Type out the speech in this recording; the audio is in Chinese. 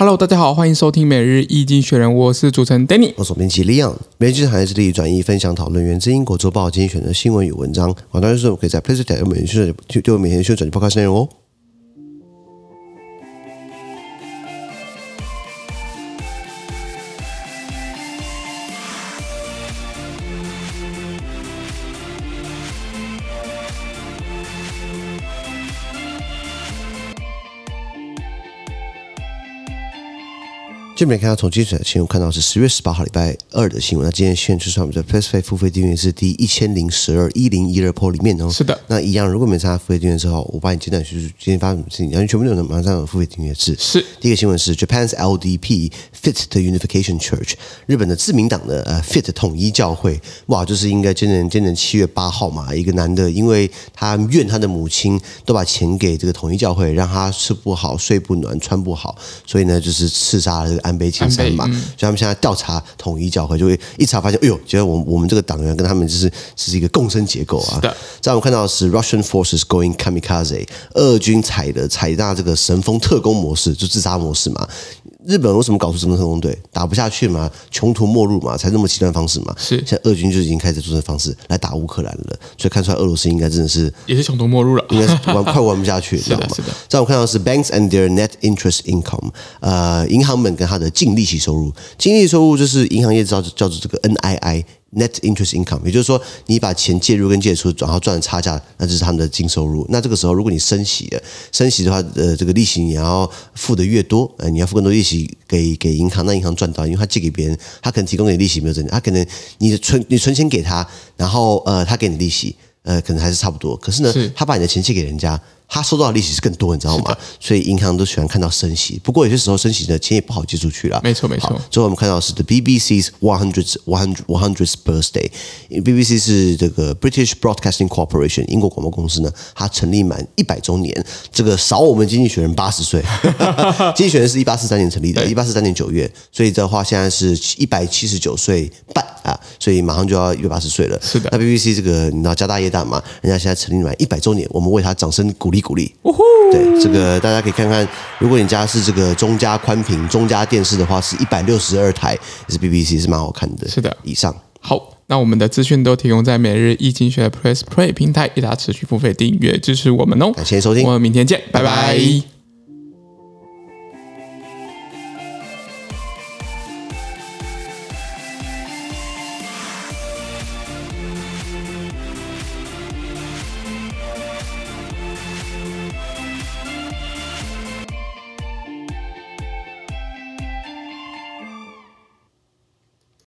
Hello，大家好，欢迎收听每日一经济学人，我是主持人 Danny，我是总编辑 Leon。每日经济学人致力转移、分享、讨论源自英国周报精选的新闻与文章。广大观众可以在 p l a y s t o r 每日学人就就每天学转播开始内容哦。这边看到从精选的新闻看到是十月十八号礼拜二的新闻。那今天宣出我们的 PressPlay 付费订阅是第一千零十二一零一二铺里面哦。是的。那一样，如果没参加付费订阅之后，我帮你简短叙述今天发生什么事情，然后全部内容马上有付费订阅制。是。第一个新闻是 Japan's LDP Fit the Unification Church，日本的自民党的呃 Fit 统一教会，哇，就是应该今年今年七月八号嘛，一个男的，因为他怨他的母亲都把钱给这个统一教会，让他吃不好、睡不暖、穿不好，所以呢，就是刺杀了这个安倍晋三嘛。嗯、所以他们现在调查统一教会，就会一查发现，哎呦，觉得我我们这个党员跟他们就是是一个共生结构啊。在我们看到的是 Russian forces going kamikaze，俄军采的采纳这个神风特工模式，就自杀模式嘛。日本为什么搞出这么特工队？打不下去嘛，穷途末路嘛，才那么极端方式嘛。是，现在俄军就已经开始做这方式来打乌克兰了，所以看出来俄罗斯应该真的是也是穷途末路了，应该是玩 快玩不下去，知道吗？在我看到的是 banks and their net interest income，呃，银行们跟他的净利息收入，净利息收入就是银行业叫叫做这个 NII。Net interest income，也就是说，你把钱借入跟借出，然后赚的差价，那就是他们的净收入。那这个时候，如果你升息了，升息的话，呃，这个利息你要付的越多，呃，你要付更多利息给给银行，那银行赚到，因为他借给别人，他可能提供给你利息没有增加，他可能你的存你存钱给他，然后呃，他给你利息，呃，可能还是差不多。可是呢，是他把你的钱借给人家。他收到的利息是更多，你知道吗？所以银行都喜欢看到升息。不过有些时候升息的钱也不好借出去了。没错，没错。最后我们看到是 The BBC's one hundred one hundred one hundredth birthday。BBC 是这个 British Broadcasting Corporation 英国广播公司呢，它成立满一百周年，这个少我们经济学人八十岁。经济学人是一八四三年成立的，一八四三年九月，所以的话现在是一百七十九岁半啊，所以马上就要一百八十岁了。是的。那 BBC 这个你知道家大业大嘛？人家现在成立满一百周年，我们为他掌声鼓励。鼓励，对这个大家可以看看，如果你家是这个中加宽屏、中加电视的话，是一百六十二台，也是 BBC，是蛮好看的。是的，以上好，那我们的资讯都提供在每日易经济学 Press Play 平台，大家持续付费订阅支持我们哦。感谢收听，我们明天见，拜拜。拜拜。